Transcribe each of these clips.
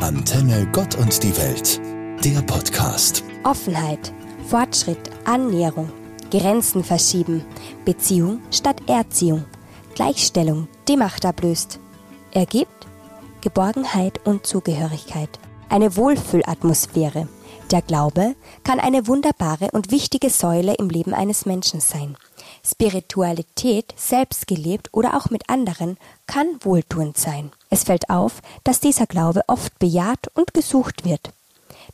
Antenne Gott und die Welt, der Podcast. Offenheit, Fortschritt, Annäherung, Grenzen verschieben, Beziehung statt Erziehung, Gleichstellung, die Macht ablöst. Ergibt Geborgenheit und Zugehörigkeit, eine Wohlfühlatmosphäre. Der Glaube kann eine wunderbare und wichtige Säule im Leben eines Menschen sein. Spiritualität, selbst gelebt oder auch mit anderen, kann wohltuend sein. Es fällt auf, dass dieser Glaube oft bejaht und gesucht wird,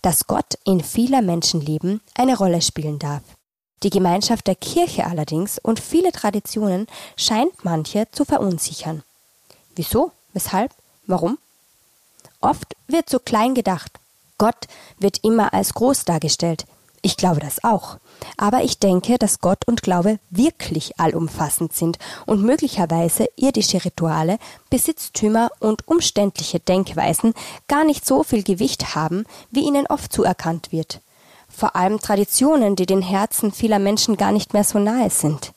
dass Gott in vieler Menschenleben eine Rolle spielen darf. Die Gemeinschaft der Kirche allerdings und viele Traditionen scheint manche zu verunsichern. Wieso? Weshalb? Warum? Oft wird so klein gedacht. Gott wird immer als groß dargestellt. Ich glaube das auch. Aber ich denke, dass Gott und Glaube wirklich allumfassend sind und möglicherweise irdische Rituale, Besitztümer und umständliche Denkweisen gar nicht so viel Gewicht haben, wie ihnen oft zuerkannt wird. Vor allem Traditionen, die den Herzen vieler Menschen gar nicht mehr so nahe sind.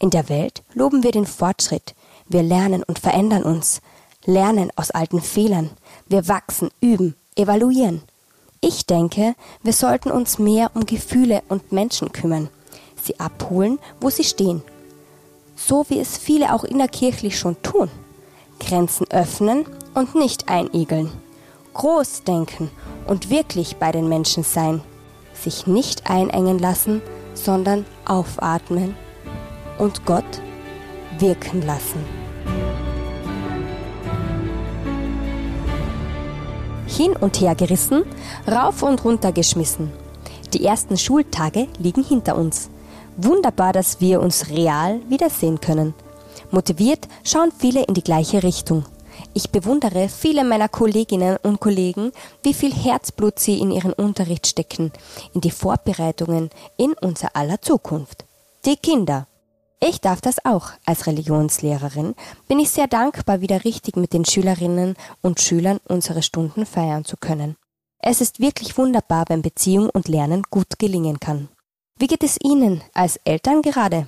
In der Welt loben wir den Fortschritt. Wir lernen und verändern uns, lernen aus alten Fehlern. Wir wachsen, üben, evaluieren. Ich denke, wir sollten uns mehr um Gefühle und Menschen kümmern, sie abholen, wo sie stehen. So wie es viele auch innerkirchlich schon tun. Grenzen öffnen und nicht einigeln. Groß denken und wirklich bei den Menschen sein. Sich nicht einengen lassen, sondern aufatmen und Gott wirken lassen. Hin und her gerissen, rauf und runter geschmissen. Die ersten Schultage liegen hinter uns. Wunderbar, dass wir uns real wiedersehen können. Motiviert schauen viele in die gleiche Richtung. Ich bewundere viele meiner Kolleginnen und Kollegen, wie viel Herzblut sie in ihren Unterricht stecken, in die Vorbereitungen, in unser aller Zukunft. Die Kinder. Ich darf das auch. Als Religionslehrerin bin ich sehr dankbar, wieder richtig mit den Schülerinnen und Schülern unsere Stunden feiern zu können. Es ist wirklich wunderbar, wenn Beziehung und Lernen gut gelingen kann. Wie geht es Ihnen als Eltern gerade?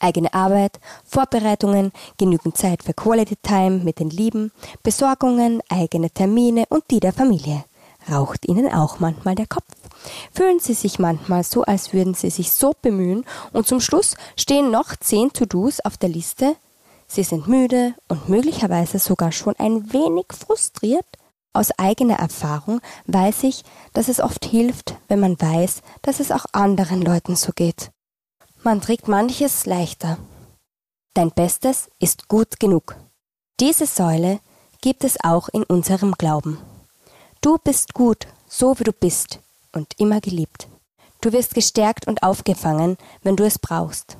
Eigene Arbeit, Vorbereitungen, genügend Zeit für Quality Time mit den Lieben, Besorgungen, eigene Termine und die der Familie. Raucht Ihnen auch manchmal der Kopf? Fühlen Sie sich manchmal so, als würden Sie sich so bemühen und zum Schluss stehen noch zehn To-Dos auf der Liste? Sie sind müde und möglicherweise sogar schon ein wenig frustriert? Aus eigener Erfahrung weiß ich, dass es oft hilft, wenn man weiß, dass es auch anderen Leuten so geht. Man trägt manches leichter. Dein Bestes ist gut genug. Diese Säule gibt es auch in unserem Glauben. Du bist gut, so wie du bist und immer geliebt. Du wirst gestärkt und aufgefangen, wenn du es brauchst.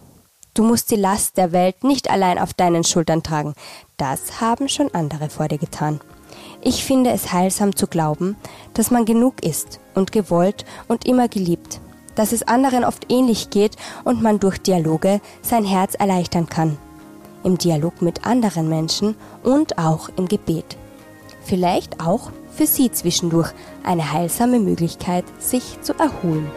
Du musst die Last der Welt nicht allein auf deinen Schultern tragen. Das haben schon andere vor dir getan. Ich finde es heilsam zu glauben, dass man genug ist und gewollt und immer geliebt, dass es anderen oft ähnlich geht und man durch Dialoge sein Herz erleichtern kann. Im Dialog mit anderen Menschen und auch im Gebet. Vielleicht auch für sie zwischendurch eine heilsame Möglichkeit, sich zu erholen.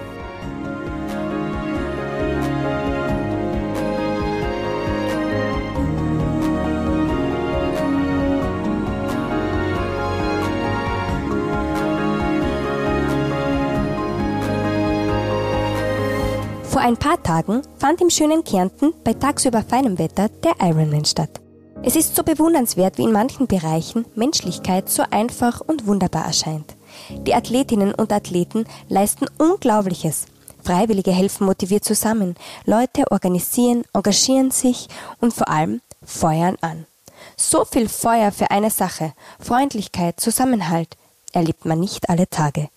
Vor ein paar Tagen fand im schönen Kärnten bei tagsüber feinem Wetter der Ironman statt. Es ist so bewundernswert, wie in manchen Bereichen Menschlichkeit so einfach und wunderbar erscheint. Die Athletinnen und Athleten leisten Unglaubliches. Freiwillige helfen motiviert zusammen, Leute organisieren, engagieren sich und vor allem feuern an. So viel Feuer für eine Sache, Freundlichkeit, Zusammenhalt erlebt man nicht alle Tage.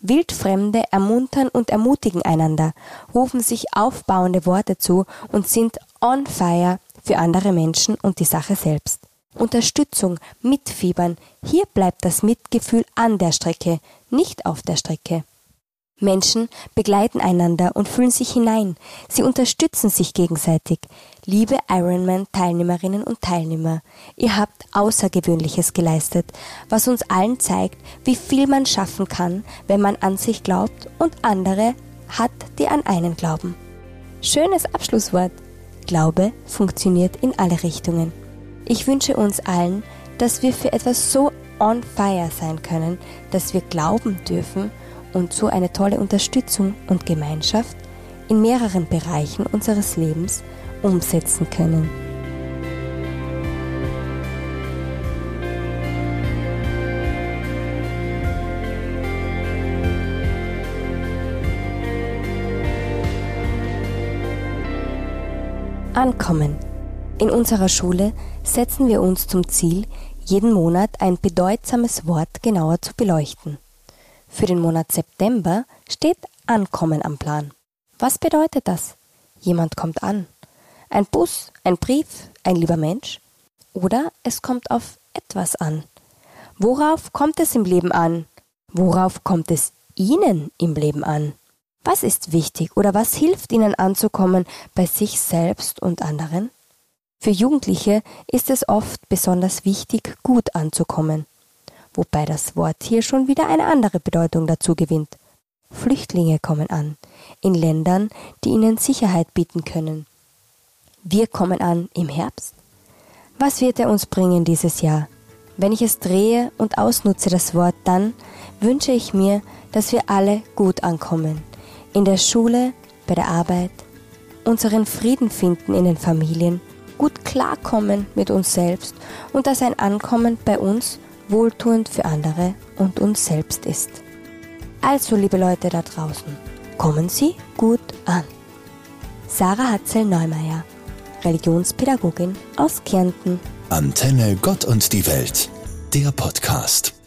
Wildfremde ermuntern und ermutigen einander, rufen sich aufbauende Worte zu und sind on fire für andere Menschen und die Sache selbst. Unterstützung, Mitfiebern, hier bleibt das Mitgefühl an der Strecke, nicht auf der Strecke. Menschen begleiten einander und fühlen sich hinein. Sie unterstützen sich gegenseitig. Liebe Ironman-Teilnehmerinnen und Teilnehmer, ihr habt Außergewöhnliches geleistet, was uns allen zeigt, wie viel man schaffen kann, wenn man an sich glaubt und andere hat, die an einen glauben. Schönes Abschlusswort. Glaube funktioniert in alle Richtungen. Ich wünsche uns allen, dass wir für etwas so on fire sein können, dass wir glauben dürfen und so eine tolle Unterstützung und Gemeinschaft in mehreren Bereichen unseres Lebens umsetzen können. Ankommen. In unserer Schule setzen wir uns zum Ziel, jeden Monat ein bedeutsames Wort genauer zu beleuchten. Für den Monat September steht Ankommen am Plan. Was bedeutet das? Jemand kommt an. Ein Bus, ein Brief, ein lieber Mensch? Oder es kommt auf etwas an. Worauf kommt es im Leben an? Worauf kommt es Ihnen im Leben an? Was ist wichtig oder was hilft Ihnen anzukommen bei sich selbst und anderen? Für Jugendliche ist es oft besonders wichtig, gut anzukommen, wobei das Wort hier schon wieder eine andere Bedeutung dazu gewinnt. Flüchtlinge kommen an, in Ländern, die ihnen Sicherheit bieten können. Wir kommen an im Herbst. Was wird er uns bringen dieses Jahr? Wenn ich es drehe und ausnutze das Wort, dann wünsche ich mir, dass wir alle gut ankommen. In der Schule, bei der Arbeit, unseren Frieden finden in den Familien, gut klarkommen mit uns selbst und dass ein Ankommen bei uns wohltuend für andere und uns selbst ist. Also, liebe Leute da draußen, kommen Sie gut an. Sarah Hatzel-Neumeier, Religionspädagogin aus Kärnten. Antenne Gott und die Welt, der Podcast.